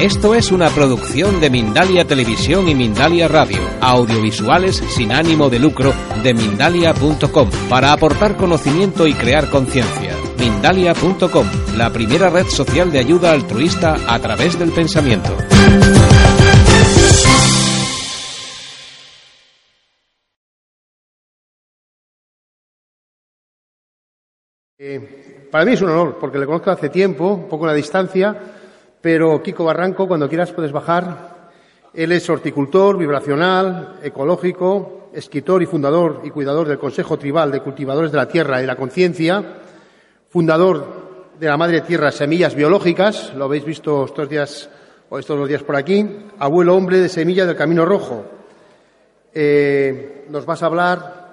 Esto es una producción de Mindalia Televisión y Mindalia Radio, audiovisuales sin ánimo de lucro de mindalia.com, para aportar conocimiento y crear conciencia. Mindalia.com, la primera red social de ayuda altruista a través del pensamiento. Eh, para mí es un honor, porque le conozco hace tiempo, un poco la distancia, pero Kiko Barranco, cuando quieras puedes bajar. Él es horticultor, vibracional, ecológico, escritor y fundador y cuidador del Consejo Tribal de Cultivadores de la Tierra y la Conciencia, fundador de la Madre Tierra Semillas Biológicas, lo habéis visto estos días o estos dos días por aquí, abuelo hombre de Semilla del Camino Rojo. Eh, nos vas a hablar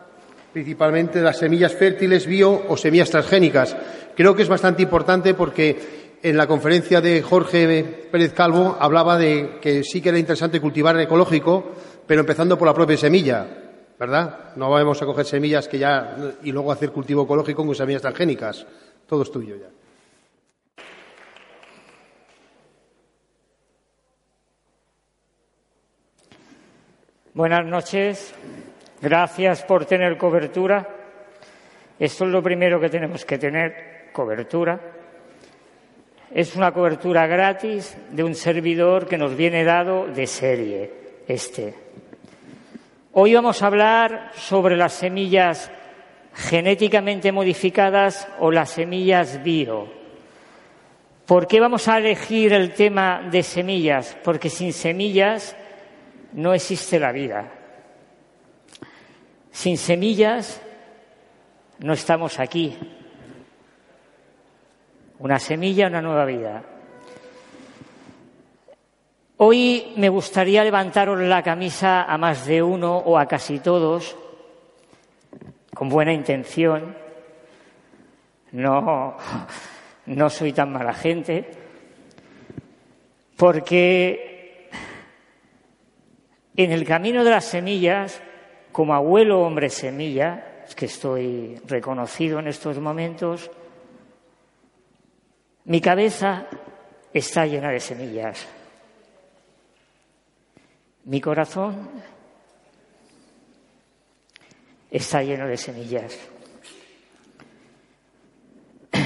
principalmente de las semillas fértiles bio o semillas transgénicas. Creo que es bastante importante porque en la conferencia de Jorge Pérez Calvo hablaba de que sí que era interesante cultivar ecológico, pero empezando por la propia semilla, ¿verdad? No vamos a coger semillas que ya y luego hacer cultivo ecológico con semillas transgénicas. Todo es tuyo ya. Buenas noches. Gracias por tener cobertura. Esto es lo primero que tenemos que tener, cobertura. Es una cobertura gratis de un servidor que nos viene dado de serie, este. Hoy vamos a hablar sobre las semillas genéticamente modificadas o las semillas bio. ¿Por qué vamos a elegir el tema de semillas? Porque sin semillas no existe la vida. Sin semillas no estamos aquí. Una semilla, una nueva vida. Hoy me gustaría levantaros la camisa a más de uno o a casi todos, con buena intención. No, no soy tan mala gente, porque en el camino de las semillas como abuelo hombre semilla, que estoy reconocido en estos momentos, mi cabeza está llena de semillas. Mi corazón está lleno de semillas.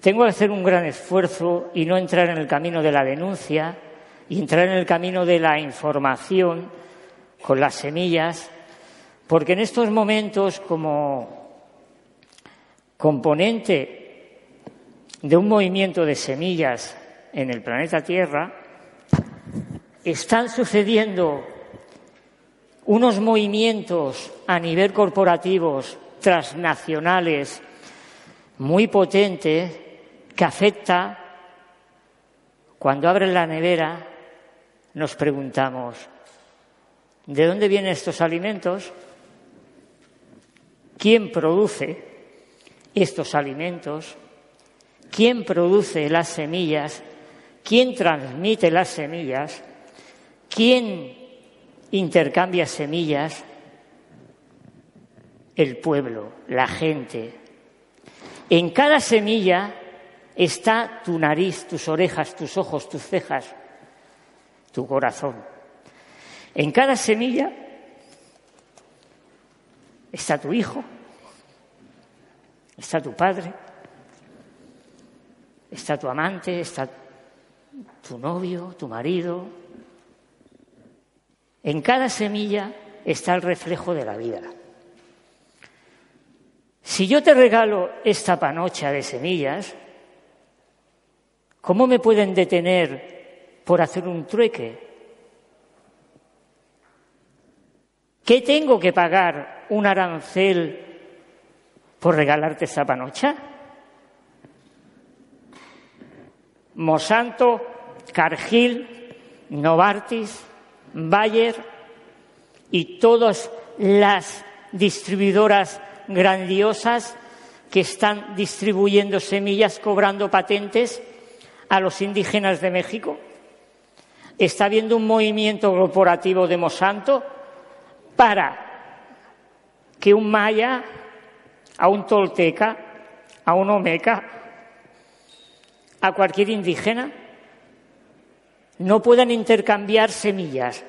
Tengo que hacer un gran esfuerzo y no entrar en el camino de la denuncia y entrar en el camino de la información con las semillas porque en estos momentos, como componente de un movimiento de semillas en el planeta Tierra, están sucediendo unos movimientos a nivel corporativos transnacionales muy potentes que afecta cuando abren la nevera nos preguntamos ¿de dónde vienen estos alimentos? quién produce estos alimentos, quién produce las semillas, quién transmite las semillas, quién intercambia semillas, el pueblo, la gente. En cada semilla está tu nariz, tus orejas, tus ojos, tus cejas, tu corazón. En cada semilla está tu hijo, está tu padre, está tu amante, está tu novio, tu marido. En cada semilla está el reflejo de la vida. Si yo te regalo esta panocha de semillas, ¿cómo me pueden detener por hacer un trueque? ¿Qué tengo que pagar un arancel por regalarte esa panocha? Monsanto, Cargill, Novartis, Bayer y todas las distribuidoras grandiosas que están distribuyendo semillas cobrando patentes a los indígenas de México. Está habiendo un movimiento corporativo de Monsanto para que un maya, a un tolteca, a un omeca, a cualquier indígena, no puedan intercambiar semillas,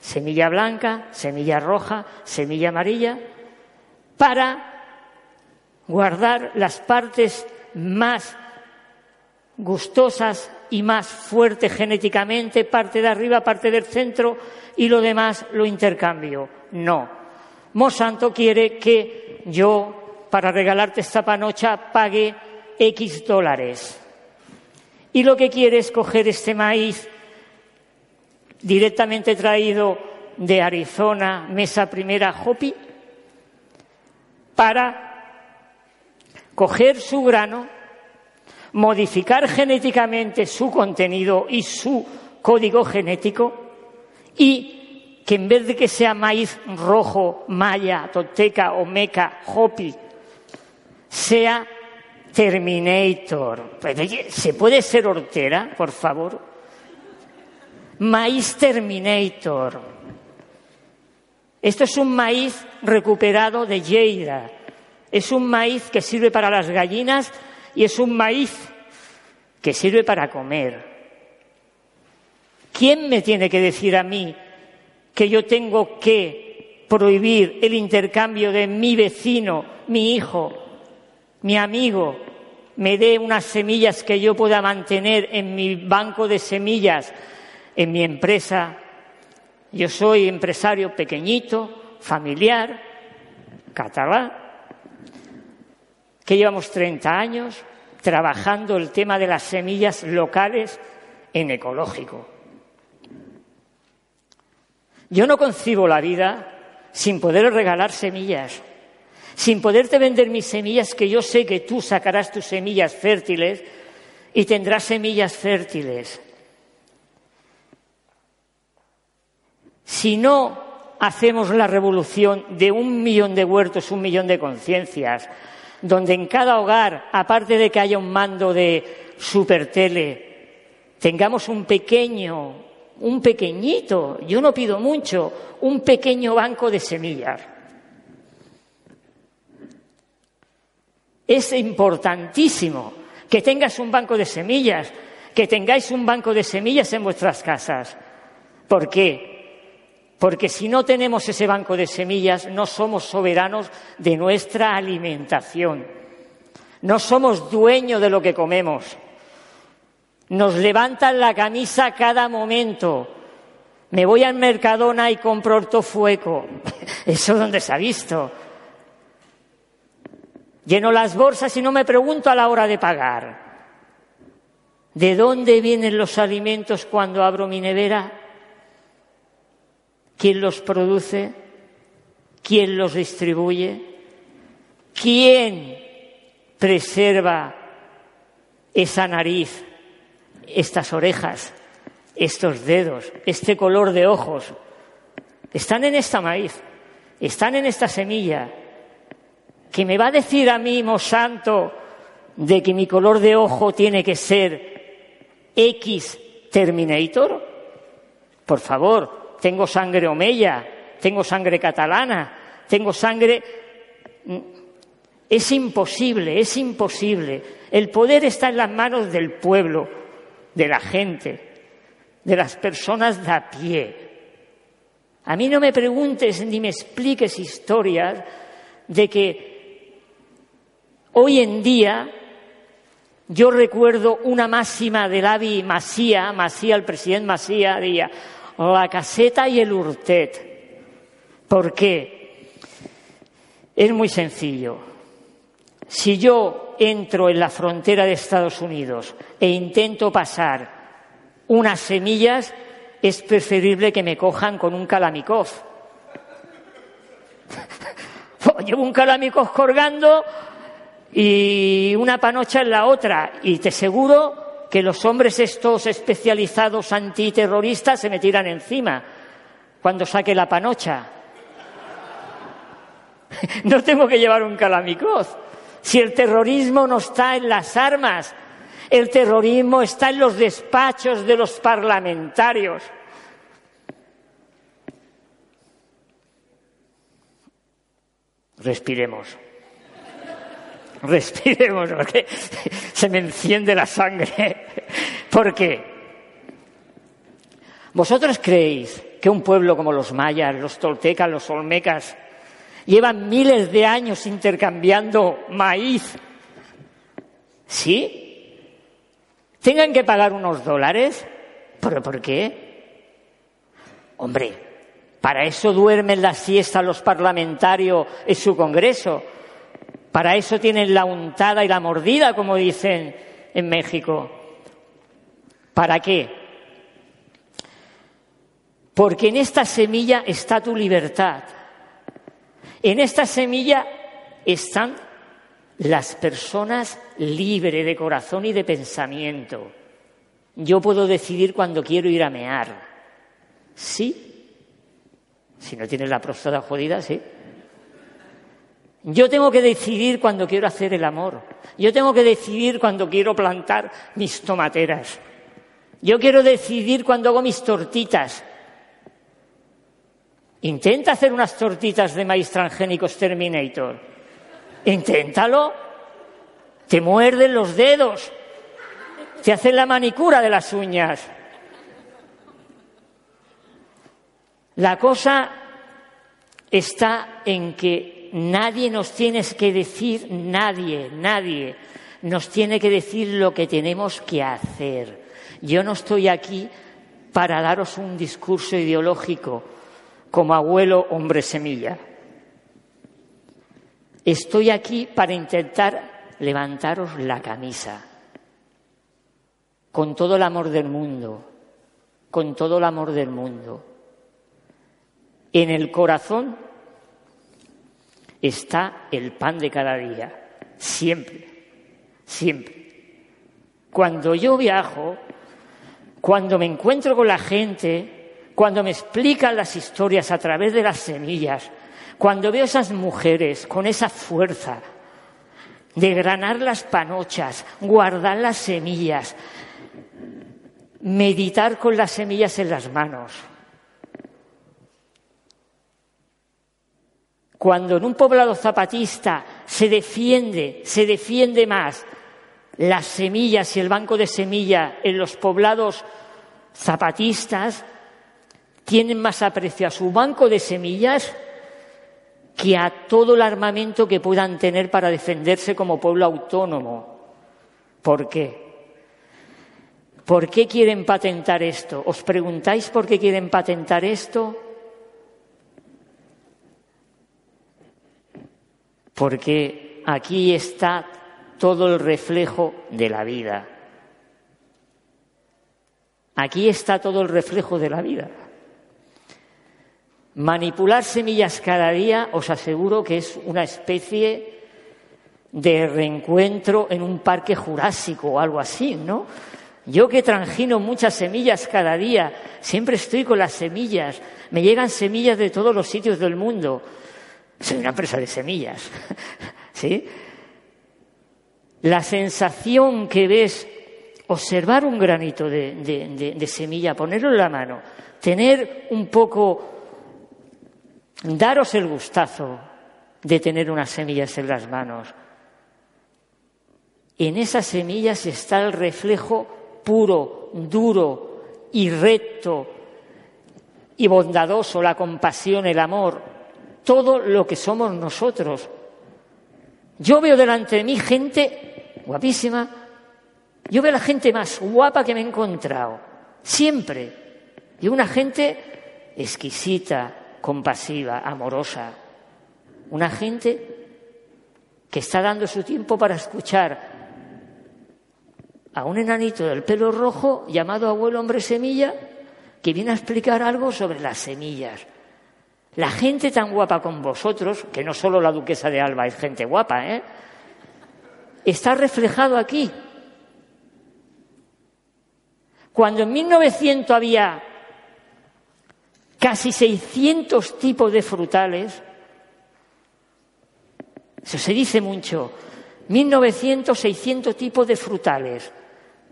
semilla blanca, semilla roja, semilla amarilla, para guardar las partes más gustosas y más fuertes genéticamente, parte de arriba, parte del centro, y lo demás lo intercambio. No. Monsanto quiere que yo, para regalarte esta panocha, pague X dólares. Y lo que quiere es coger este maíz directamente traído de Arizona, Mesa Primera Hopi, para coger su grano, modificar genéticamente su contenido y su código genético y que en vez de que sea maíz rojo, maya, toteca, omeca, hopi, sea Terminator. ¿Se puede ser hortera, por favor? Maíz Terminator. Esto es un maíz recuperado de Lleida. Es un maíz que sirve para las gallinas y es un maíz que sirve para comer. ¿Quién me tiene que decir a mí que yo tengo que prohibir el intercambio de mi vecino, mi hijo, mi amigo, me dé unas semillas que yo pueda mantener en mi banco de semillas, en mi empresa. Yo soy empresario pequeñito, familiar, catalán, que llevamos 30 años trabajando el tema de las semillas locales en ecológico. Yo no concibo la vida sin poder regalar semillas sin poderte vender mis semillas, que yo sé que tú sacarás tus semillas fértiles y tendrás semillas fértiles. Si no hacemos la revolución de un millón de huertos, un millón de conciencias, donde en cada hogar, aparte de que haya un mando de supertele, tengamos un pequeño, un pequeñito, yo no pido mucho, un pequeño banco de semillas Es importantísimo que tengas un banco de semillas, que tengáis un banco de semillas en vuestras casas. ¿Por qué? Porque si no tenemos ese banco de semillas, no somos soberanos de nuestra alimentación. No somos dueños de lo que comemos. Nos levantan la camisa cada momento. Me voy al Mercadona y compro ortofueco. ¿Eso dónde se ha visto? Lleno las bolsas y no me pregunto a la hora de pagar. ¿De dónde vienen los alimentos cuando abro mi nevera? ¿Quién los produce? ¿Quién los distribuye? ¿Quién preserva esa nariz, estas orejas, estos dedos, este color de ojos? Están en esta maíz, están en esta semilla, que me va a decir a mí, Monsanto, de que mi color de ojo tiene que ser X Terminator? Por favor, tengo sangre omeya, tengo sangre catalana, tengo sangre... Es imposible, es imposible. El poder está en las manos del pueblo, de la gente, de las personas de a pie. A mí no me preguntes ni me expliques historias de que Hoy en día, yo recuerdo una máxima del Avi Masía, Masía, el presidente Masía, decía, la caseta y el urtet. ¿Por qué? Es muy sencillo. Si yo entro en la frontera de Estados Unidos e intento pasar unas semillas, es preferible que me cojan con un calamicov. Llevo un calamicov colgando y una panocha en la otra. Y te aseguro que los hombres estos especializados antiterroristas se me tiran encima cuando saque la panocha. no tengo que llevar un calamicoz. Si el terrorismo no está en las armas, el terrorismo está en los despachos de los parlamentarios. Respiremos. respiremos porque se me enciende la sangre. ¿Por qué? ¿Vosotros creéis que un pueblo como los mayas, los toltecas, los olmecas, llevan miles de años intercambiando maíz? ¿Sí? ¿Tengan que pagar unos dólares? ¿Pero por qué? Hombre, para eso duermen la siesta los parlamentarios en su Congreso. Para eso tienen la untada y la mordida, como dicen en México. ¿Para qué? Porque en esta semilla está tu libertad. En esta semilla están las personas libres de corazón y de pensamiento. Yo puedo decidir cuando quiero ir a mear. ¿Sí? Si no tienes la próstata jodida, sí. Yo tengo que decidir cuando quiero hacer el amor. Yo tengo que decidir cuando quiero plantar mis tomateras. Yo quiero decidir cuando hago mis tortitas. Intenta hacer unas tortitas de maíz transgénicos Terminator. Inténtalo. Te muerden los dedos. Te hacen la manicura de las uñas. La cosa está en que nadie nos tiene que decir, nadie, nadie nos tiene que decir lo que tenemos que hacer. Yo no estoy aquí para daros un discurso ideológico como abuelo hombre semilla. Estoy aquí para intentar levantaros la camisa con todo el amor del mundo, con todo el amor del mundo. En el corazón está el pan de cada día, siempre, siempre. Cuando yo viajo, cuando me encuentro con la gente, cuando me explican las historias a través de las semillas, cuando veo esas mujeres con esa fuerza de granar las panochas, guardar las semillas, meditar con las semillas en las manos, Cuando en un poblado zapatista se defiende, se defiende más las semillas y el banco de semilla en los poblados zapatistas, tienen más aprecio a su banco de semillas que a todo el armamento que puedan tener para defenderse como pueblo autónomo. ¿Por qué? ¿Por qué quieren patentar esto? ¿Os preguntáis por qué quieren patentar esto? Porque aquí está todo el reflejo de la vida. Aquí está todo el reflejo de la vida. Manipular semillas cada día os aseguro que es una especie de reencuentro en un parque jurásico o algo así, ¿no? Yo que transgino muchas semillas cada día, siempre estoy con las semillas, me llegan semillas de todos los sitios del mundo. Soy una empresa de semillas. ¿Sí? La sensación que ves, observar un granito de, semilla, ponerlo en la mano, tener un poco, daros el gustazo de tener unas semillas en las manos. En esas semillas está el reflejo puro, duro y recto y bondadoso, la compasión, el amor, todo lo que somos nosotros. Yo veo delante de mí gente guapísima, yo veo la gente más guapa que me he encontrado, siempre. Y una gente exquisita, compasiva, amorosa. Una gente que está dando su tiempo para escuchar a un enanito del pelo rojo llamado abuelo hombre semilla que viene a explicar algo sobre las semillas. La gente tan guapa con vosotros, que no solo la duquesa de Alba es gente guapa, ¿eh? está reflejado aquí. Cuando en 1900 había casi 600 tipos de frutales, eso se dice mucho, 1900, 600 tipos de frutales,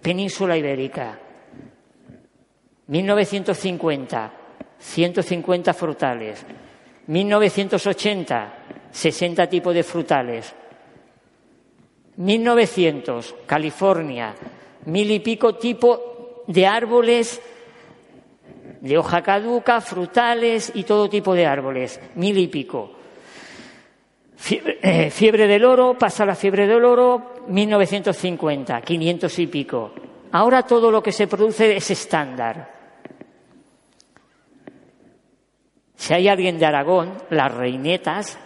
península ibérica. 1950, 150 frutales. 1980, 60 tipos de frutales. 1900, California, mil y pico tipos de árboles de hoja caduca, frutales y todo tipo de árboles, mil y pico. Eh, fiebre, del oro, pasa la fiebre del oro, 1950, 500 y pico. Ahora todo lo que se produce es estándar. Si hay alguien de Aragón, las reinetas,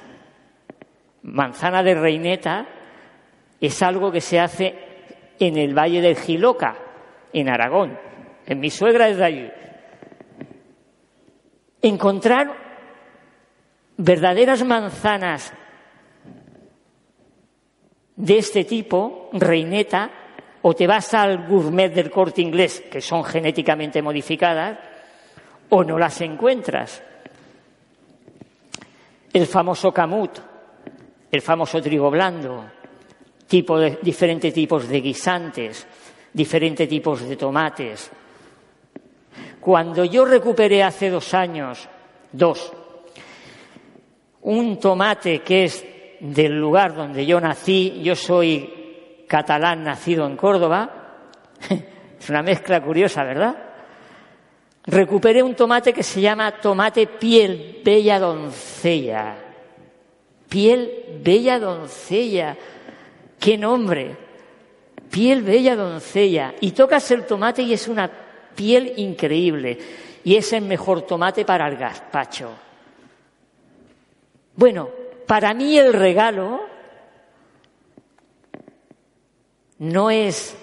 manzana de reineta, es algo que se hace en el Valle del Giloca, en Aragón. En mi suegra es de allí. Encontrar verdaderas manzanas de este tipo, reineta, o te vas al gourmet del corte inglés, que son genéticamente modificadas, o no las encuentras. El famoso camut, el famoso trigo blando, tipo de, diferentes tipos de guisantes, diferentes tipos de tomates. Cuando yo recuperé hace dos años, dos, un tomate que es del lugar donde yo nací, yo soy catalán nacido en Córdoba, es una mezcla curiosa, ¿verdad? Recuperé un tomate que se llama tomate piel bella doncella. Piel bella doncella. ¿Qué nombre? Piel bella doncella. Y tocas el tomate y es una piel increíble. Y es el mejor tomate para el gazpacho. Bueno, para mí el regalo no es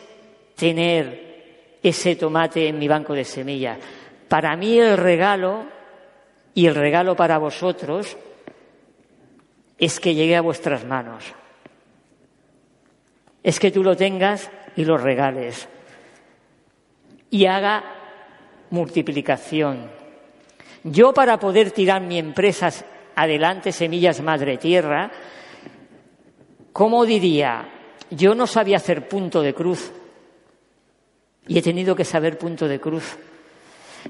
tener ese tomate en mi banco de semillas. Para mí el regalo y el regalo para vosotros es que llegue a vuestras manos. Es que tú lo tengas y lo regales. Y haga multiplicación. Yo para poder tirar mi empresa adelante, Semillas Madre Tierra, ¿cómo diría? Yo no sabía hacer punto de cruz y he tenido que saber punto de cruz.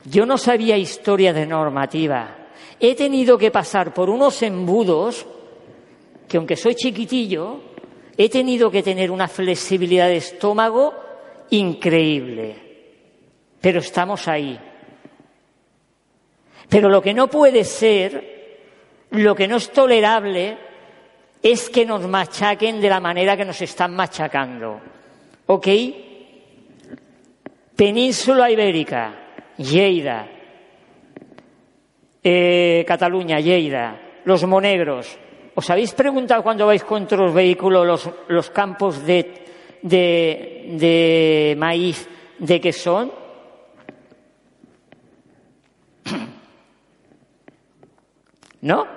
Yo no sabía historia de normativa. He tenido que pasar por unos embudos que, aunque soy chiquitillo, he tenido que tener una flexibilidad de estómago increíble. Pero estamos ahí. Pero lo que no puede ser, lo que no es tolerable, es que nos machaquen de la manera que nos están machacando. ¿Ok? Península Ibérica Lleida, eh, Cataluña, Lleida, los monegros. ¿Os habéis preguntado cuando vais con los vehículos los, campos de, de maíz de qué son? ¿No?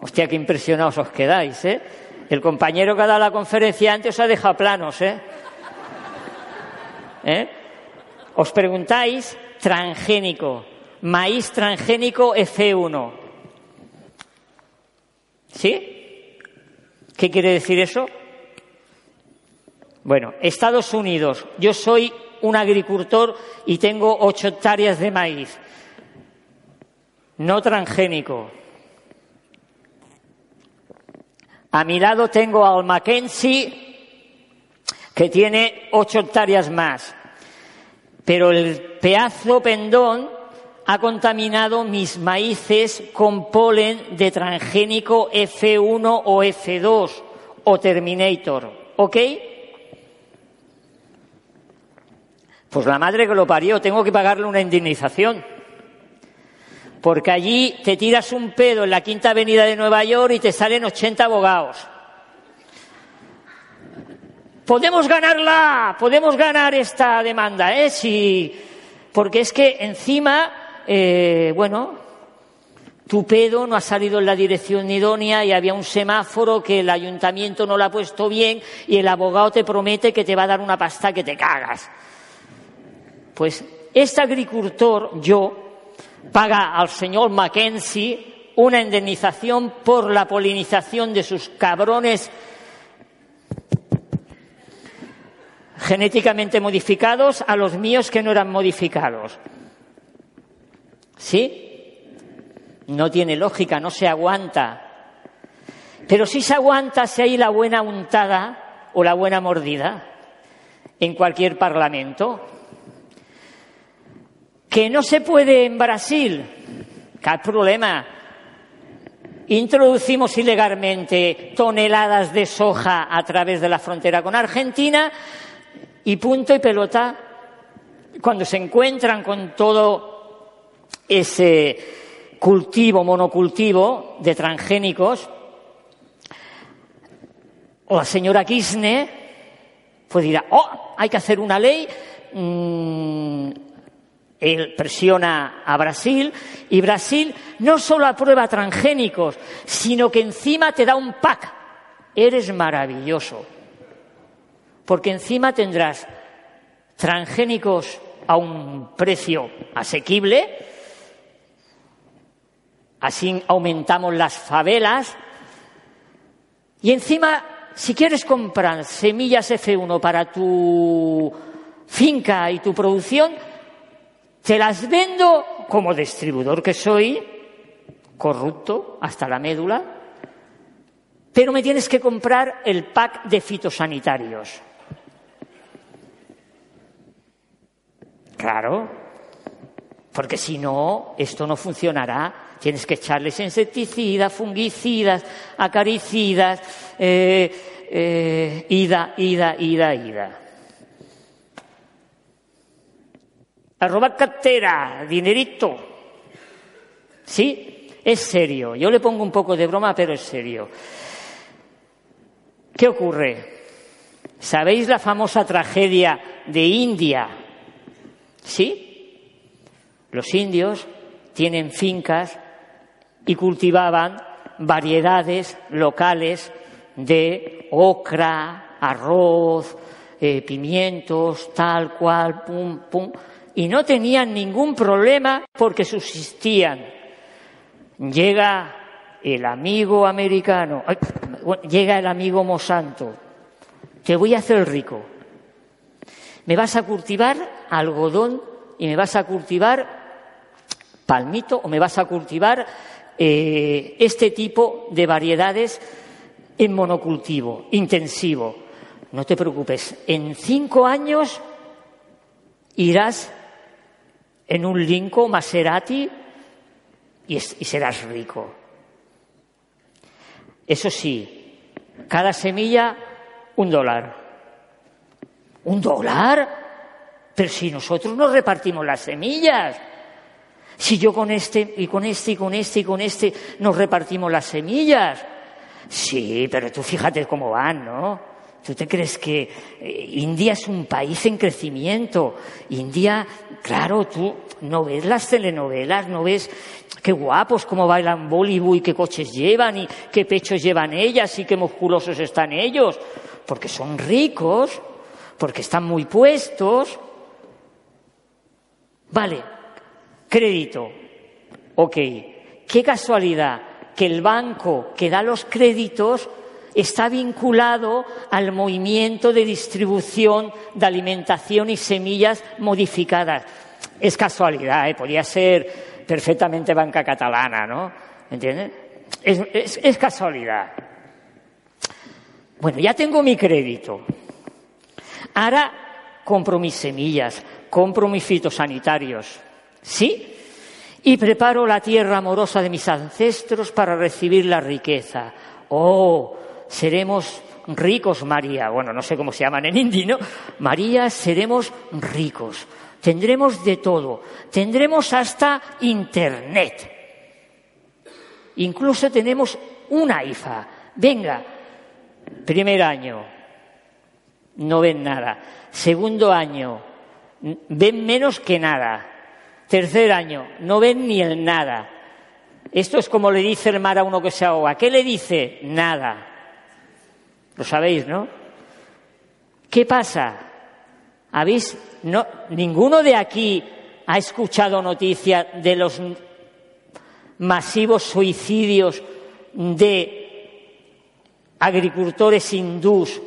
Hostia, qué impresionados os quedáis, ¿eh? El compañero que ha dado la conferencia antes os ha dejado planos, ¿eh? ¿Eh? Os preguntáis, transgénico, maíz transgénico F1. ¿Sí? ¿Qué quiere decir eso? Bueno, Estados Unidos, yo soy un agricultor y tengo ocho hectáreas de maíz, no transgénico. A mi lado tengo al Mackenzie, que tiene ocho hectáreas más pero el pedazo pendón ha contaminado mis maíces con polen de transgénico F1 o F2 o Terminator. ¿Ok? Pues la madre que lo parió, tengo que pagarle una indemnización. Porque allí te tiras un pedo en la quinta avenida de Nueva York y te salen 80 abogados. Podemos ganarla, podemos ganar esta demanda, ¿eh? Si, porque es que encima, eh, bueno, tu pedo no ha salido en la dirección idónea y había un semáforo que el ayuntamiento no lo ha puesto bien y el abogado te promete que te va a dar una pasta que te cagas. Pues este agricultor, yo, paga al señor Mackenzie una indemnización por la polinización de sus cabrones genéticamente modificados a los míos que no eran modificados. ¿Sí? No tiene lógica, no se aguanta. Pero sí se aguanta si hay la buena untada o la buena mordida en cualquier parlamento. Que no se puede en Brasil. ¿Qué problema? Introducimos ilegalmente toneladas de soja a través de la frontera con Argentina y punto y pelota. Cuando se encuentran con todo ese cultivo, monocultivo de transgénicos, la señora Kirchner pues dirá, oh, hay que hacer una ley, mm, él presiona a Brasil y Brasil no solo aprueba transgénicos, sino que encima te da un pack. Eres maravilloso. Porque encima tendrás transgénicos a un precio asequible, así aumentamos las favelas y encima si quieres comprar semillas F1 para tu finca y tu producción, te las vendo como distribuidor que soy, corrupto hasta la médula, pero me tienes que comprar el pack de fitosanitarios. Claro, porque si no, esto no funcionará. Tienes que echarles insecticidas, fungicidas, acaricidas, eh, eh, ida, ida, ida, ida. A robar cartera, dinerito. ¿Sí? Es serio. Yo le pongo un poco de broma, pero es serio. ¿Qué ocurre? ¿Sabéis la famosa tragedia de India? ¿Sí? Los indios tienen fincas y cultivaban variedades locales de ocra, arroz, eh, pimientos, tal cual, pum, pum, y no tenían ningún problema porque subsistían. Llega el amigo americano, llega el amigo Monsanto, te voy a hacer rico. Me vas a cultivar algodón y me vas a cultivar palmito o me vas a cultivar eh, este tipo de variedades en monocultivo, intensivo. No te preocupes, en cinco años irás en un Lincoln Maserati y, y serás rico. Eso sí, cada semilla un dólar. ¿Un dólar? Pero si nosotros no repartimos las semillas. Si yo con este y con este y con este y con este nos repartimos las semillas. Sí, pero tú fíjate cómo van, ¿no? ¿Tú te crees que eh, India es un país en crecimiento? India, claro, tú no ves las telenovelas, no ves qué guapos, cómo bailan Bollywood y qué coches llevan y qué pechos llevan ellas y qué musculosos están ellos. Porque son ricos, porque están muy puestos. Vale, Crédito. Ok. Qué casualidad que el banco que da los créditos está vinculado al movimiento de distribución de alimentación y semillas modificadas. Es casualidad, ¿eh? podría ser perfectamente banca catalana, ¿no? ¿Entiendes? Es, es casualidad. Bueno, ya tengo mi crédito. Ahora compro mis semillas, compro mis fitosanitarios. ¿Sí? Y preparo la tierra amorosa de mis ancestros para recibir la riqueza. Oh, seremos ricos, María. Bueno, no sé cómo se llaman en hindi, ¿no? María, seremos ricos. Tendremos de todo. Tendremos hasta Internet. Incluso tenemos una IFA. Venga, primer año, no ven nada. Segundo año, ven menos que nada. Tercer año, no ven ni el nada. Esto es como le dice el mar a uno que se ahoga. ¿Qué le dice? Nada. Lo sabéis, ¿no? ¿Qué pasa? ¿Habéis? No, ninguno de aquí ha escuchado noticias de los masivos suicidios de agricultores hindús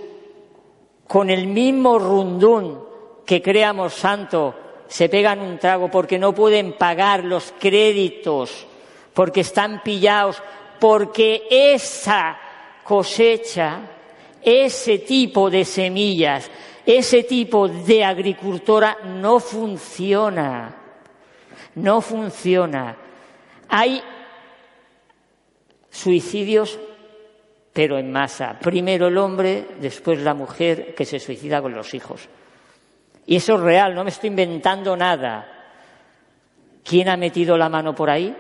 con el mismo rundún que creamos santo se pegan un trago porque no pueden pagar los créditos, porque están pillados, porque esa cosecha, ese tipo de semillas, ese tipo de agricultora no funciona. No funciona. Hay suicidios, pero en masa. Primero el hombre, después la mujer que se suicida con los hijos. Y eso es real, no me estoy inventando nada. ¿Quién ha metido la mano por ahí?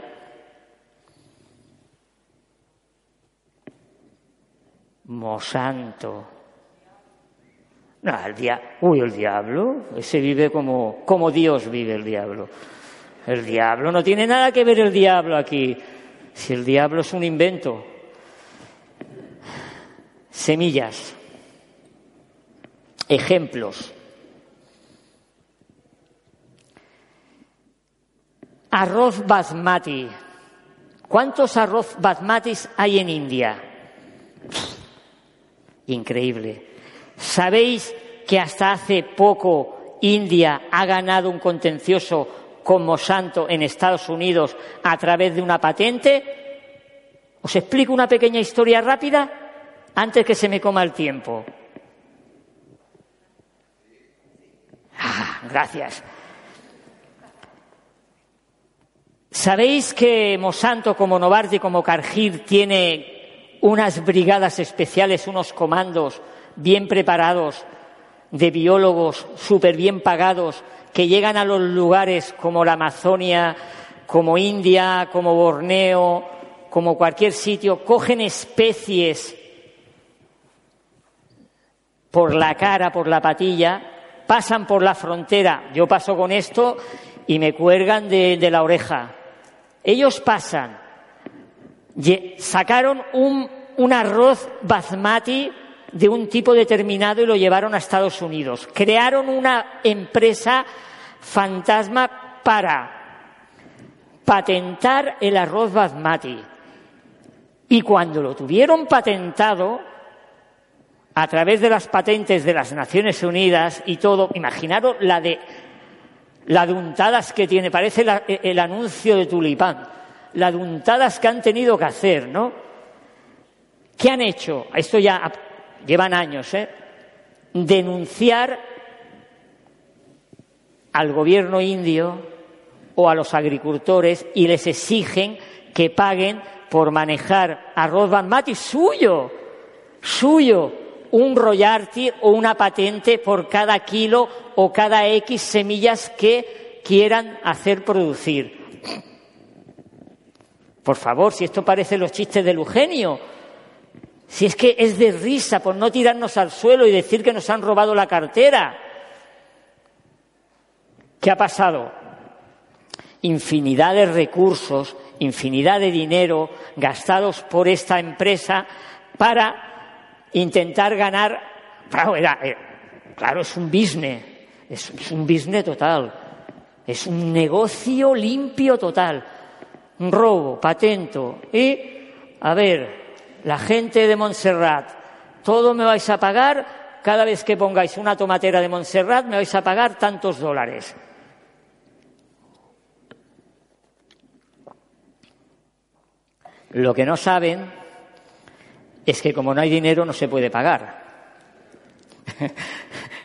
Mosanto. No, el dia Uy, el diablo. Ese vive como, como Dios vive el diablo. El diablo no tiene nada que ver el diablo aquí. Si el diablo es un invento. Semillas. Ejemplos. Arroz basmati. ¿Cuántos arroz basmatis hay en India? Increíble. ¿Sabéis que hasta hace poco India ha ganado un contencioso con Monsanto en Estados Unidos a través de una patente? ¿Os explico una pequeña historia rápida antes que se me coma el tiempo? Ah, gracias. ¿Sabéis que Monsanto, como Novartis, como Cargill, tiene unas brigadas especiales, unos comandos bien preparados de biólogos súper bien pagados que llegan a los lugares como la Amazonia, como India, como Borneo, como cualquier sitio, cogen especies por la cara, por la patilla, pasan por la frontera. Yo paso con esto y me cuelgan de, la oreja ellos pasan, sacaron un, un arroz basmati de un tipo determinado y lo llevaron a Estados Unidos. Crearon una empresa fantasma para patentar el arroz basmati. Y cuando lo tuvieron patentado, a través de las patentes de las Naciones Unidas y todo, imaginaros la de la de que tiene, parece el anuncio de Tulipán, la de que han tenido que hacer, ¿no? ¿Qué han hecho? Esto ya llevan años, ¿eh? Denunciar al gobierno indio o a los agricultores y les exigen que paguen por manejar arroz basmati suyo, suyo, un royalty o una patente por cada kilo o cada X semillas que quieran hacer producir. Por favor, si esto parece los chistes del Eugenio, si es que es de risa por no tirarnos al suelo y decir que nos han robado la cartera. ¿Qué ha pasado? Infinidad de recursos, infinidad de dinero gastados por esta empresa para intentar ganar, claro, eh, claro, es un business, es, un business total, es un negocio limpio total, un robo, patento, y, a ver, la gente de Montserrat, todo me vais a pagar, cada vez que pongáis una tomatera de Montserrat me vais a pagar tantos dólares. Lo que no saben es que como no hay dinero no se puede pagar.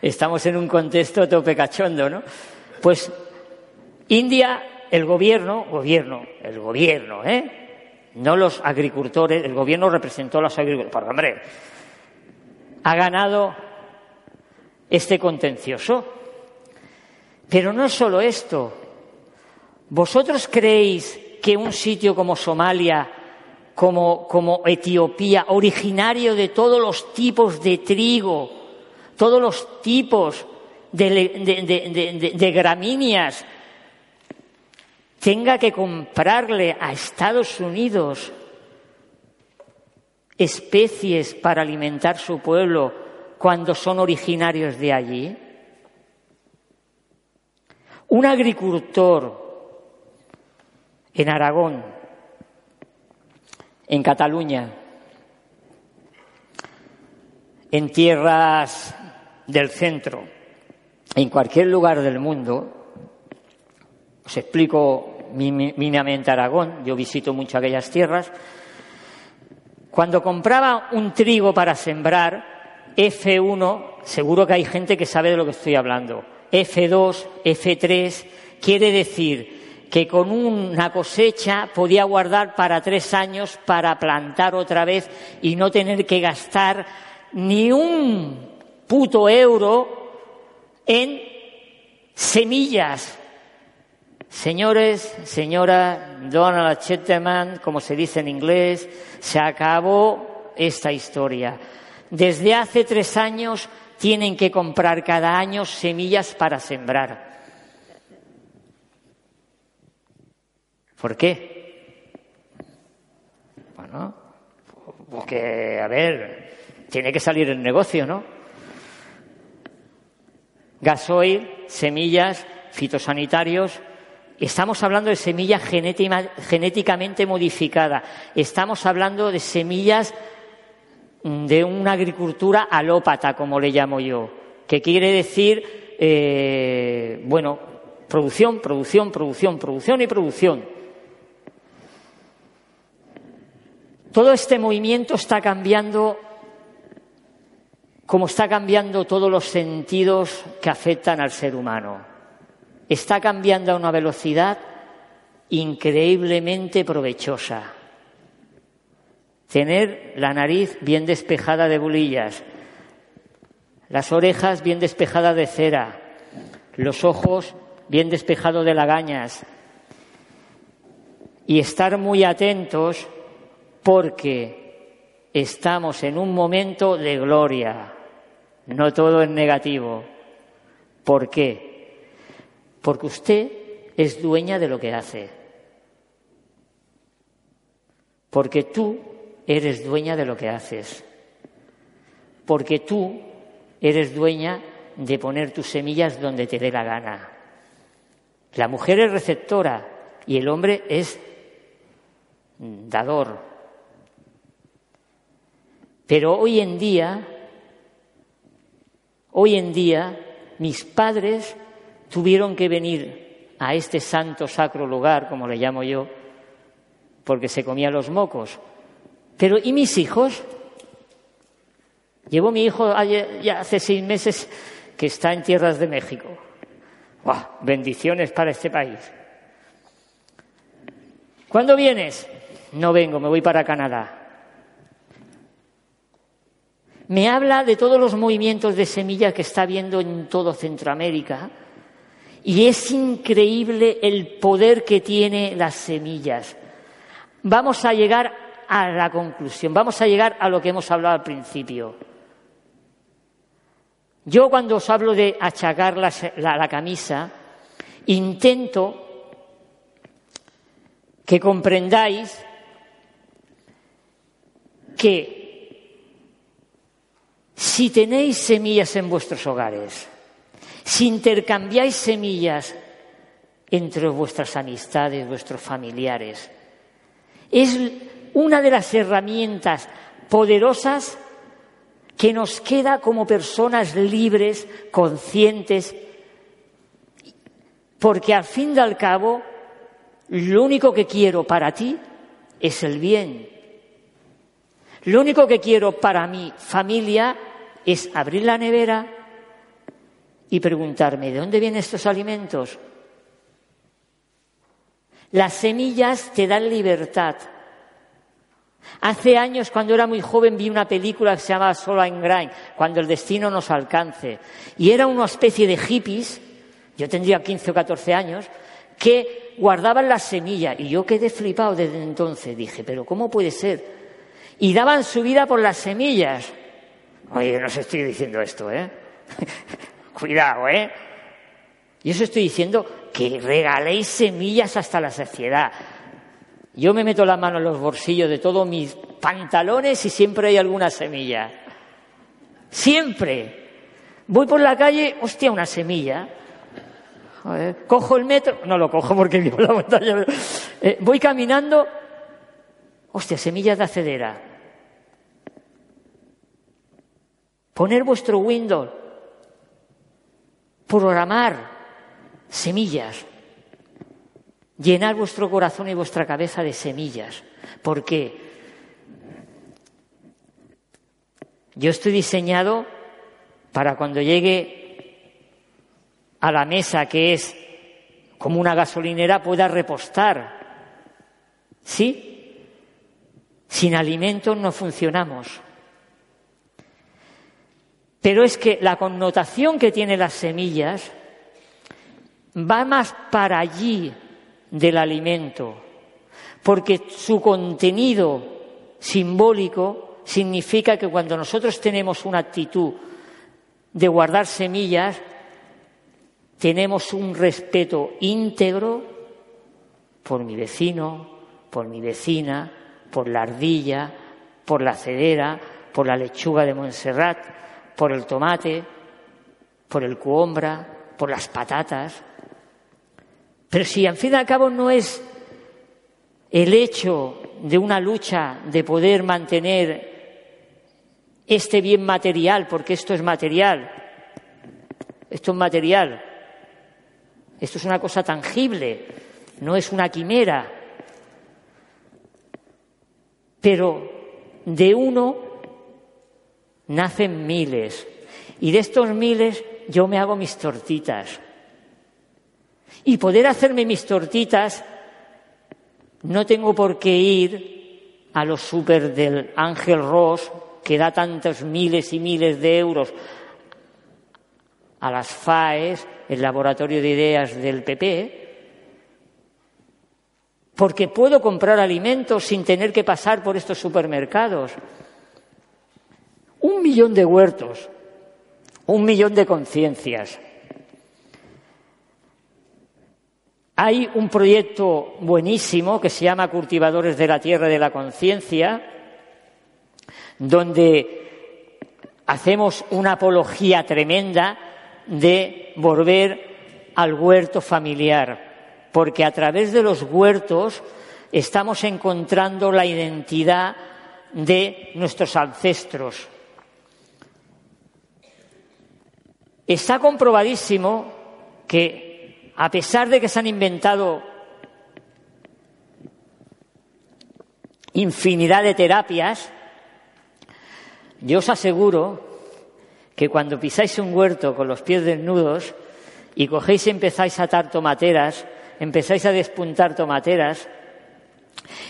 Estamos en un contexto tope cachondo, ¿no? Pues India, el gobierno, gobierno, el gobierno, ¿eh? No los agricultores, el gobierno representó a los agricultores. Por hombre, ha ganado este contencioso. Pero no es solo esto. ¿Vosotros creéis que un sitio como Somalia como, Etiopía, originario de todos los tipos de trigo, todos los tipos de, de, gramíneas, tenga que comprarle a Estados Unidos especies para alimentar su pueblo cuando son originarios de allí? Un agricultor en Aragón en Cataluña, en tierras del centro, en cualquier lugar del mundo, os explico mínimamente Aragón, yo visito mucho aquellas tierras, cuando compraba un trigo para sembrar, F1, seguro que hay gente que sabe de lo que estoy hablando, F2, F3, quiere decir que con una cosecha podía guardar para tres años para plantar otra vez y no tener que gastar ni un puto euro en semillas. Señores, señora Donald Chetman, como se dice en inglés, se acabó esta historia. Desde hace tres años tienen que comprar cada año semillas para sembrar. ¿Por qué? Bueno, porque, a ver, tiene que salir el negocio, ¿no? Gasoil, semillas, fitosanitarios. Estamos hablando de semillas genéticamente modificadas. Estamos hablando de semillas de una agricultura alópata, como le llamo yo, que quiere decir, eh, bueno, producción, producción, producción, producción y producción. Todo este movimiento está cambiando como está cambiando todos los sentidos que afectan al ser humano. Está cambiando a una velocidad increíblemente provechosa. Tener la nariz bien despejada de bulillas, las orejas bien despejadas de cera, los ojos bien despejados de lagañas y estar muy atentos porque estamos en un momento de gloria. No todo es negativo. ¿Por qué? Porque usted es dueña de lo que hace. Porque tú eres dueña de lo que haces. Porque tú eres dueña de poner tus semillas donde te dé la gana. La mujer es receptora y el hombre es dador. Pero hoy en día, hoy en día, mis padres tuvieron que venir a este santo sacro lugar, como le llamo yo, porque se comían los mocos. Pero ¿y mis hijos? Llevo mi hijo ya hace seis meses que está en tierras de México. Bendiciones para este país. ¿Cuándo vienes? No vengo, me voy para Canadá. Me habla de todos los movimientos de semilla que está viendo en todo Centroamérica y es increíble el poder que tiene las semillas. Vamos a llegar a la conclusión, vamos a llegar a lo que hemos hablado al principio. Yo cuando os hablo de achacar la, la camisa, intento que comprendáis que si tenéis semillas en vuestros hogares, si intercambiáis semillas entre vuestras amistades, vuestros familiares, es una de las herramientas poderosas que nos queda como personas libres, conscientes, porque al fin y al cabo, lo único que quiero para ti es el bien. Lo único que quiero para mi familia es abrir la nevera y preguntarme, ¿de dónde vienen estos alimentos? Las semillas te dan libertad. Hace años, cuando era muy joven, vi una película que se llamaba Solo en Grind, cuando el destino nos alcance. Y era una especie de hippies, yo tendría 15 o 14 años, que guardaban las semillas. Y yo quedé flipado desde entonces. Dije, pero ¿cómo puede ser? Y daban su vida por las semillas. Oye, no os estoy diciendo esto, ¿eh? Cuidado, ¿eh? Yo os estoy diciendo que regaléis semillas hasta la saciedad. Yo me meto la mano en los bolsillos de todos mis pantalones y siempre hay alguna semilla. Siempre. Voy por la calle, hostia, una semilla. cojo el metro, no lo cojo porque vivo la montaña. Eh, voy caminando, hostia, semillas de acedera. Poner vuestro Windows, programar semillas, llenar vuestro corazón y vuestra cabeza de semillas. porque Yo estoy diseñado para cuando llegue a la mesa que es como una gasolinera pueda repostar. ¿Sí? Sin alimentos no funcionamos. Pero es que la connotación que tienen las semillas va más para allí del alimento, porque su contenido simbólico significa que cuando nosotros tenemos una actitud de guardar semillas, tenemos un respeto íntegro por mi vecino, por mi vecina, por la ardilla, por la cedera, por la lechuga de Montserrat, por el tomate, por el cuombra, por las patatas. Pero si al fin y al cabo no es el hecho de una lucha de poder mantener este bien material, porque esto es material, esto es material, esto es una cosa tangible, no es una quimera, pero de uno nacen miles y de estos miles yo me hago mis tortitas. Y poder hacerme mis tortitas no tengo por qué ir a los super del Ángel Ross, que da tantos miles y miles de euros, a las FAES, el laboratorio de ideas del PP, porque puedo comprar alimentos sin tener que pasar por estos supermercados. Un millón de huertos, un millón de conciencias. Hay un proyecto buenísimo que se llama Cultivadores de la Tierra de la Conciencia, donde hacemos una apología tremenda de volver al huerto familiar, porque a través de los huertos estamos encontrando la identidad de nuestros ancestros. Está comprobadísimo que, a pesar de que se han inventado infinidad de terapias, yo os aseguro que cuando pisáis un huerto con los pies desnudos y cogéis y empezáis a atar tomateras, empezáis a despuntar tomateras,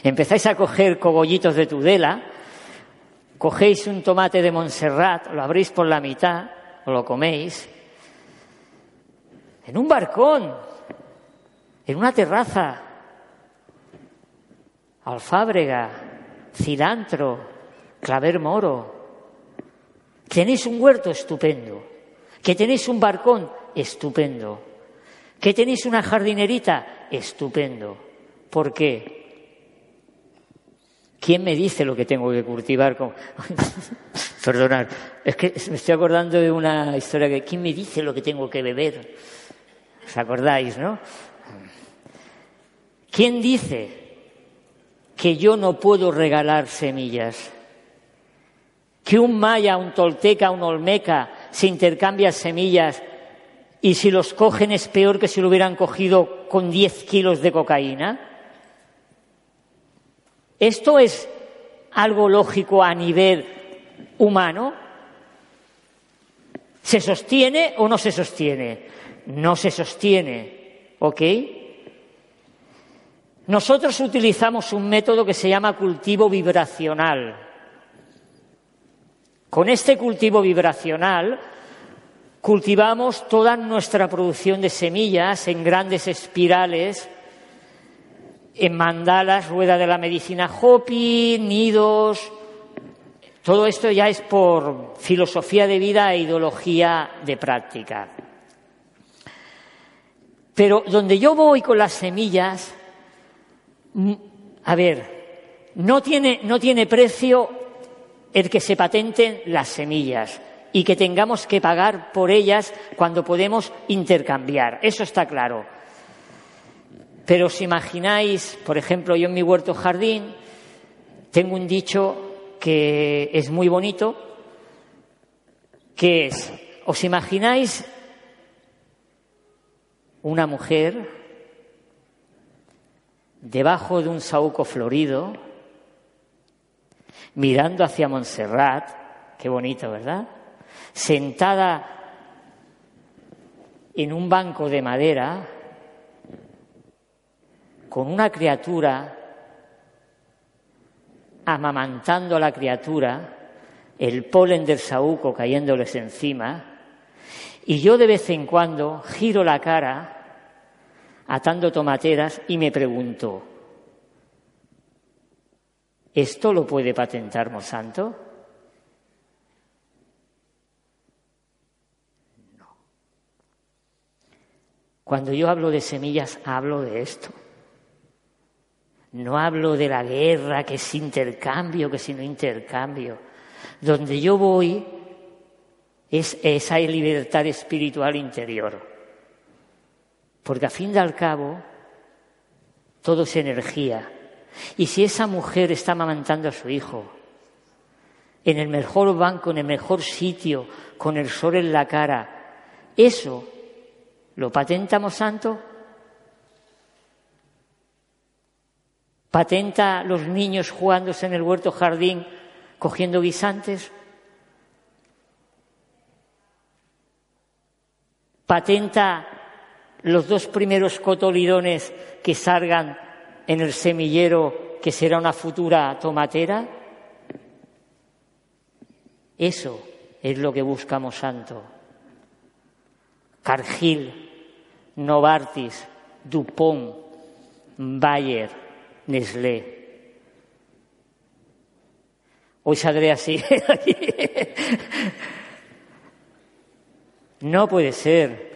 empezáis a coger cogollitos de Tudela, cogéis un tomate de Montserrat, lo abrís por la mitad, lo coméis, en un barcón, en una terraza, alfábrega, cilantro, claver moro, Tenéis un huerto estupendo, que tenéis un barcón estupendo, que tenéis una jardinerita estupendo. ¿Por qué? ¿Quién me dice lo que tengo que cultivar? Con... Perdonad, es que me estoy acordando de una historia que ¿quién me dice lo que tengo que beber? ¿Os acordáis, no? ¿Quién dice que yo no puedo regalar semillas? que un maya, un tolteca, un olmeca se intercambian semillas y si los cogen es peor que si lo hubieran cogido con 10 kilos de cocaína? ¿Esto es algo lógico a nivel humano? ¿Se sostiene o no se sostiene? No se sostiene, ¿ok? Nosotros utilizamos un método que se llama cultivo vibracional. Con este cultivo vibracional cultivamos toda nuestra producción de semillas en grandes espirales, en mandalas, rueda de la medicina Hopi, nidos. Todo esto ya es por filosofía de vida e ideología de práctica. Pero donde yo voy con las semillas, mm, a ver, no tiene, no tiene precio el que se patenten las semillas y que tengamos que pagar por ellas cuando podemos intercambiar. Eso está claro. Pero os imagináis, por ejemplo, yo en mi huerto jardín tengo un dicho que es muy bonito, que es, ¿os imagináis una mujer debajo de un saúco florido, mirando hacia Montserrat, qué bonito, ¿verdad? Sentada en un banco de madera, con una criatura, amamantando a la criatura, el polen del saúco cayéndoles encima, y yo de vez en cuando giro la cara atando tomateras y me pregunto, ¿esto lo puede patentar Monsanto? No. Cuando yo hablo de semillas, hablo de esto. No hablo de la guerra, que es intercambio, que si no intercambio. Donde yo voy es esa libertad espiritual interior. Porque a fin de al cabo, todo es energía. Y si esa mujer está amamantando a su hijo, en el mejor banco, en el mejor sitio, con el sol en la cara, eso lo patentamos santo. Patenta los niños jugándose en el huerto jardín cogiendo guisantes. Patenta los dos primeros cotolidones que salgan en el semillero que será una futura tomatera. Eso es lo que buscamos santo. Cargill, Novartis, Dupont, Bayer, Nestlé. Hoy saldré así. no puede ser.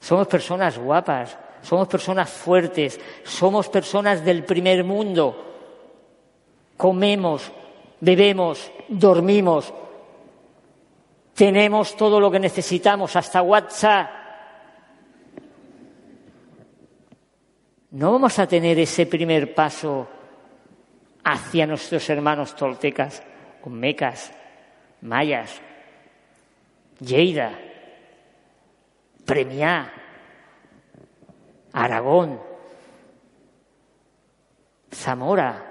Somos personas guapas, somos personas fuertes, somos personas del primer mundo. Comemos, bebemos, dormimos, tenemos todo lo que necesitamos, hasta WhatsApp. No vamos a tener ese primer paso hacia nuestros hermanos toltecas, mecas, mayas, Lleida, Premiá, Aragón, Zamora,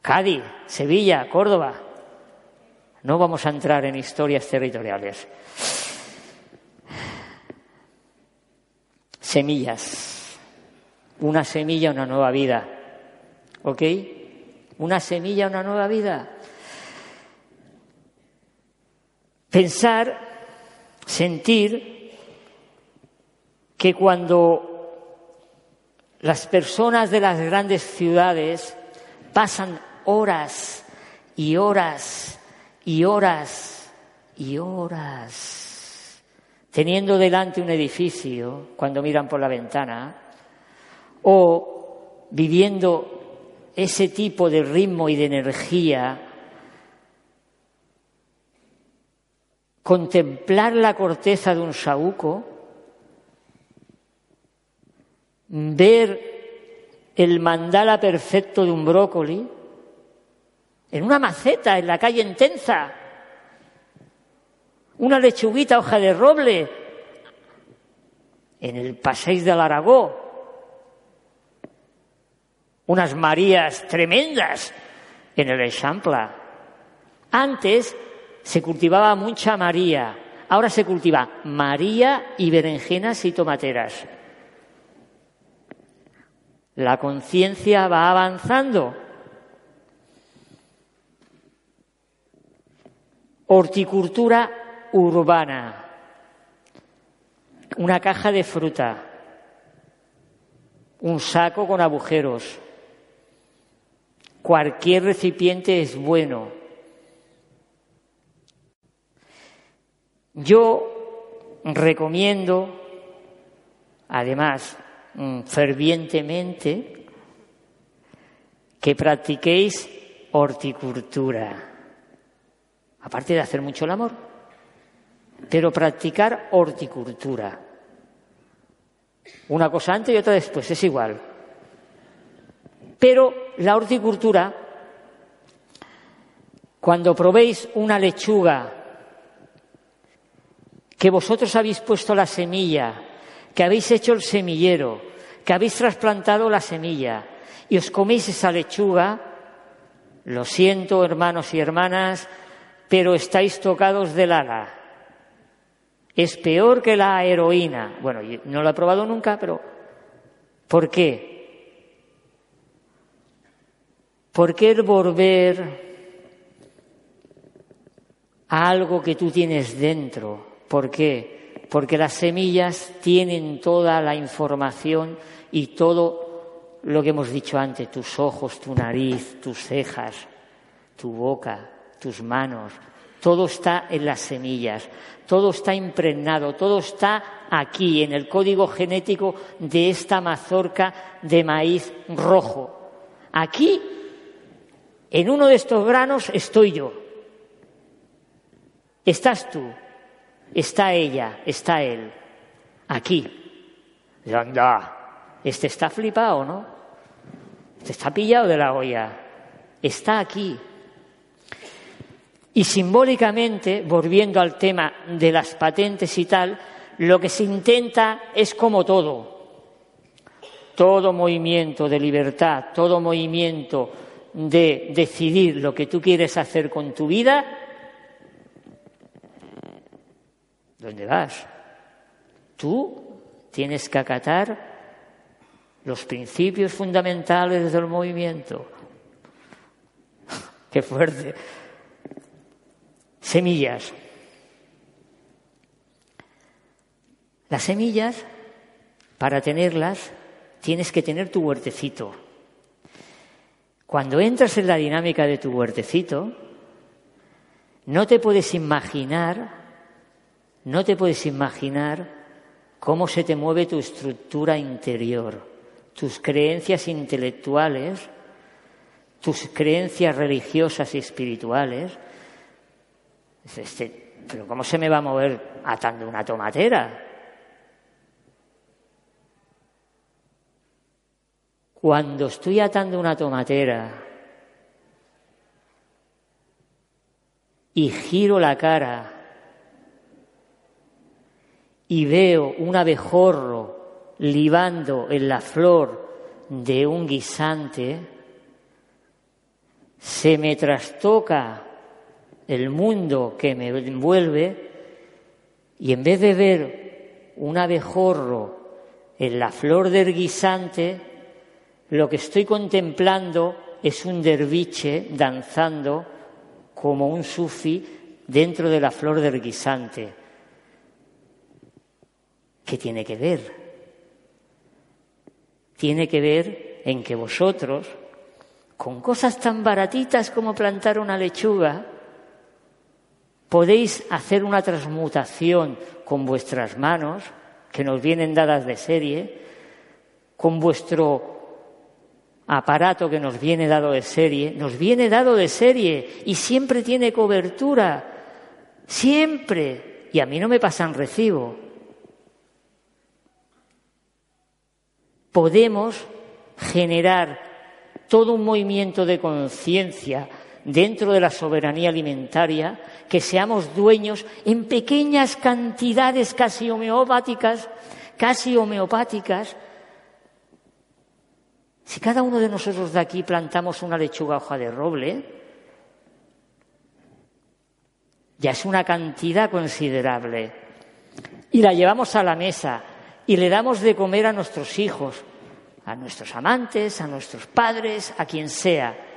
Cádiz, Sevilla, Córdoba. No vamos a entrar en historias territoriales. Semillas. Una semilla, una nueva vida. ¿Ok? Una semilla, una nueva vida. Pensar, sentir que cuando las personas de las grandes ciudades pasan horas y horas y horas y horas teniendo delante un edificio cuando miran por la ventana o viviendo ese tipo de ritmo y de energía, contemplar la corteza de un saúco, ver el mandala perfecto de un brócoli, en una maceta en la calle Intenza, una lechuguita hoja de roble, en el Passeig del Aragó, unas Marías tremendas en el Eixample. Antes se cultivaba mucha María, ahora se cultiva María y berenjenas y tomateras. La conciencia va avanzando. Horticultura urbana. Una caja de fruta. Un saco con agujeros Cualquier recipiente es bueno. Yo recomiendo, además, mm, fervientemente, que practiquéis horticultura. Aparte de hacer mucho el amor, pero practicar horticultura. Una cosa antes y otra después, es igual. Pero la horticultura, cuando probéis una lechuga, que vosotros habéis puesto la semilla, que habéis hecho el semillero, que habéis trasplantado la semilla y os coméis esa lechuga, lo siento, hermanos y hermanas, pero estáis tocados del ala. Es peor que la heroína. Bueno, no lo he probado nunca, pero ¿Por qué? ¿Por qué volver a algo que tú tienes dentro? ¿Por qué? Porque las semillas tienen toda la información y todo lo que hemos dicho antes, tus ojos, tu nariz, tus cejas, tu boca, tus manos, todo está en las semillas, todo está impregnado, todo está aquí, en el código genético de esta mazorca de maíz rojo. Aquí, en uno de estos granos, estoy yo. Estás tú, está ella, está él. Aquí. Y anda, este está flipado, ¿no? Este está pillado de la olla. Está aquí. Y simbólicamente, volviendo al tema de las patentes y tal, lo que se intenta es como todo. Todo movimiento de libertad, todo movimiento de decidir lo que tú quieres hacer con tu vida, ¿dónde vas? Tú tienes que acatar los principios fundamentales del movimiento. Qué fuerte. Semillas. Las semillas, para tenerlas, tienes que tener tu huertecito. Cuando entras en la dinámica de tu huertecito, no te puedes imaginar, no te puedes imaginar cómo se te mueve tu estructura interior, tus creencias intelectuales, tus creencias religiosas y espirituales, este, pero ¿cómo se me va a mover atando una tomatera? Cuando estoy atando una tomatera y giro la cara y veo un abejorro libando en la flor de un guisante, se me trastoca el mundo que me envuelve y en vez de ver un abejorro en la flor del guisante, lo que estoy contemplando es un derviche danzando como un sufi dentro de la flor del guisante. ¿Qué tiene que ver? Tiene que ver en que vosotros, con cosas tan baratitas como plantar una lechuga, Podéis hacer una transmutación con vuestras manos, que nos vienen dadas de serie, con vuestro aparato que nos viene dado de serie, nos viene dado de serie y siempre tiene cobertura, siempre, y a mí no me pasan recibo. Podemos generar todo un movimiento de conciencia dentro de la soberanía alimentaria, que seamos dueños en pequeñas cantidades casi homeopáticas, casi homeopáticas. Si cada uno de nosotros de aquí plantamos una lechuga hoja de roble, ya es una cantidad considerable. Y la llevamos a la mesa y le damos de comer a nuestros hijos, a nuestros amantes, a nuestros padres, a quien sea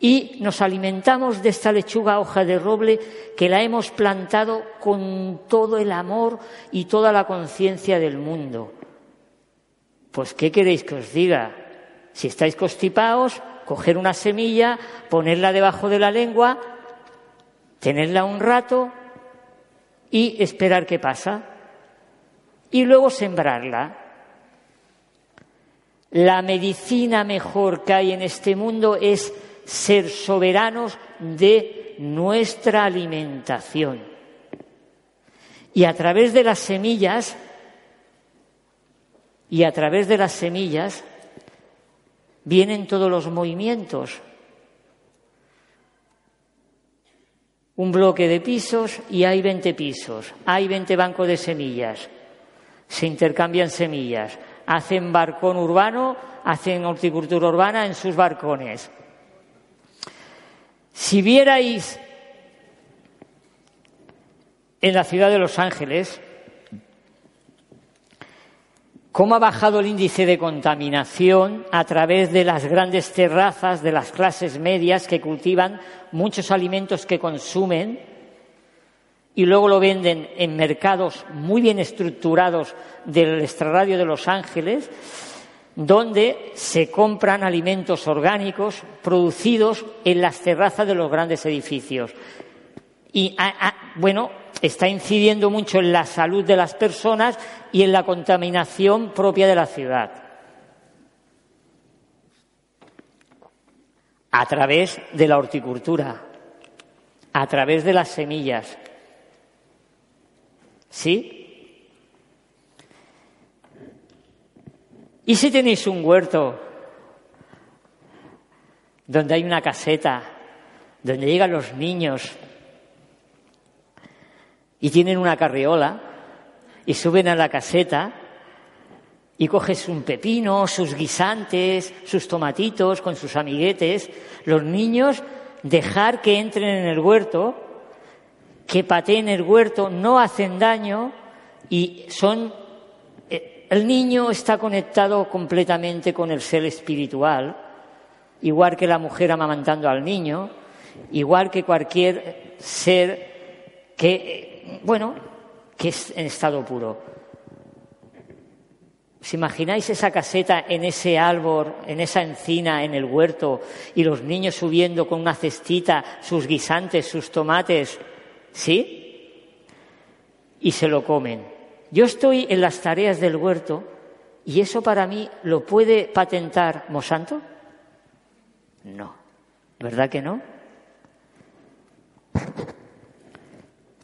y nos alimentamos de esta lechuga hoja de roble que la hemos plantado con todo el amor y toda la conciencia del mundo. Pues, ¿qué queréis que os diga? Si estáis constipados, coger una semilla, ponerla debajo de la lengua, tenerla un rato y esperar qué pasa. Y luego sembrarla. La medicina mejor que hay en este mundo es ser soberanos de nuestra alimentación. Y a través de las semillas, y a través de las semillas, vienen todos los movimientos. Un bloque de pisos y hay 20 pisos, hay 20 bancos de semillas, se intercambian semillas, hacen barcón urbano, hacen horticultura urbana en sus barcones si vierais en la ciudad de Los Ángeles cómo ha bajado el índice de contaminación a través de las grandes terrazas de las clases medias que cultivan muchos alimentos que consumen y luego lo venden en mercados muy bien estructurados del extrarradio de Los Ángeles, donde se compran alimentos orgánicos producidos en las terrazas de los grandes edificios. Y, bueno, está incidiendo mucho en la salud de las personas y en la contaminación propia de la ciudad. A través de la horticultura, a través de las semillas. ¿Sí? ¿Y si tenéis un huerto donde hay una caseta, donde llegan los niños y tienen una carriola y suben a la caseta y coges un pepino, sus guisantes, sus tomatitos con sus amiguetes, los niños dejar que entren en el huerto, que pateen el huerto, no hacen daño y son el niño está conectado completamente con el ser espiritual, igual que la mujer amamantando al niño, igual que cualquier ser que bueno, que es en estado puro. ¿Os imagináis esa caseta en ese árbol, en esa encina, en el huerto, y los niños subiendo con una cestita sus guisantes, sus tomates? ¿Sí? Y se lo comen. Yo estoy en las tareas del huerto y eso para mí lo puede patentar Mosanto? No. ¿Verdad que no?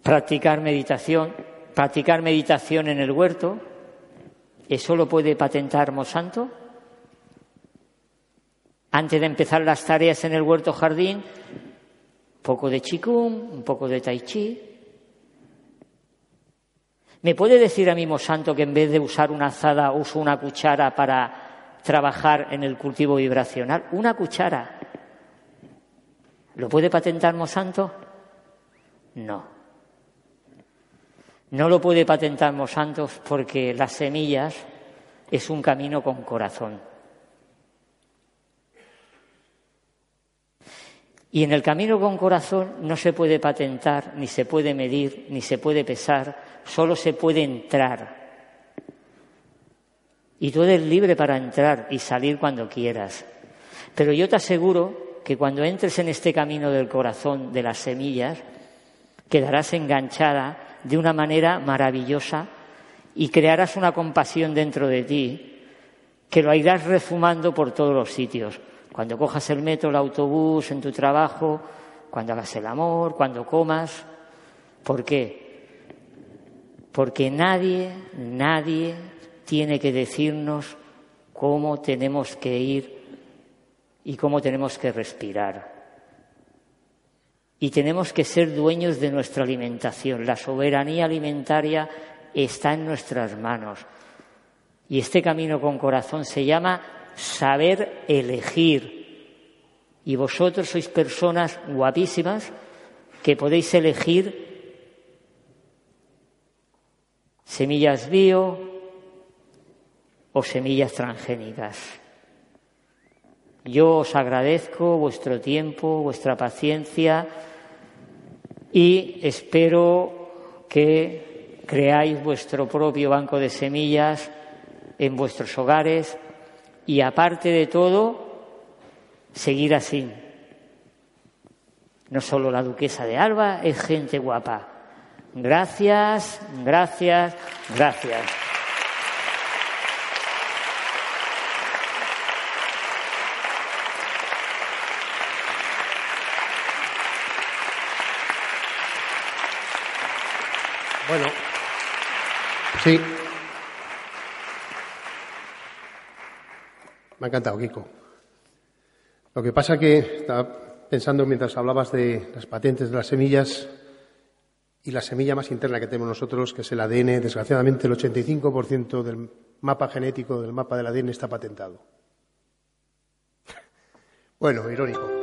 practicar meditación, practicar meditación en el huerto, ¿eso lo puede patentar Monsanto? Antes de empezar las tareas en el huerto jardín, un poco de chikung, un poco de tai chi. ¿Me puede decir a mí Monsanto que en vez de usar una azada uso una cuchara para trabajar en el cultivo vibracional? Una cuchara. ¿Lo puede patentar Monsanto? No. No lo puede patentar Monsanto porque las semillas es un camino con corazón. Y en el camino con corazón no se puede patentar, ni se puede medir, ni se puede pesar, solo se puede entrar. Y tú eres libre para entrar y salir cuando quieras. Pero yo te aseguro que cuando entres en este camino del corazón de las semillas, quedarás enganchada de una manera maravillosa y crearás una compasión dentro de ti que lo irás refumando por todos los sitios. Cuando cojas el metro, el autobús, en tu trabajo, cuando hagas el amor, cuando comas. ¿Por qué? Porque nadie, nadie tiene que decirnos cómo tenemos que ir y cómo tenemos que respirar. Y tenemos que ser dueños de nuestra alimentación. La soberanía alimentaria está en nuestras manos. Y este camino con corazón se llama saber elegir. Y vosotros sois personas guapísimas que podéis elegir semillas bio o semillas transgénicas. Yo os agradezco vuestro tiempo, vuestra paciencia y espero que creáis vuestro propio banco de semillas en vuestros hogares y aparte de todo, seguir así. No solo la duquesa de Alba es gente guapa. Gracias, gracias, gracias. Bueno, sí. Me ha encantado, Kiko. Lo que pasa que estaba pensando mientras hablabas de las patentes de las semillas y la semilla más interna que tenemos nosotros, que es el ADN, desgraciadamente el 85% del mapa genético del mapa del ADN está patentado. Bueno, irónico.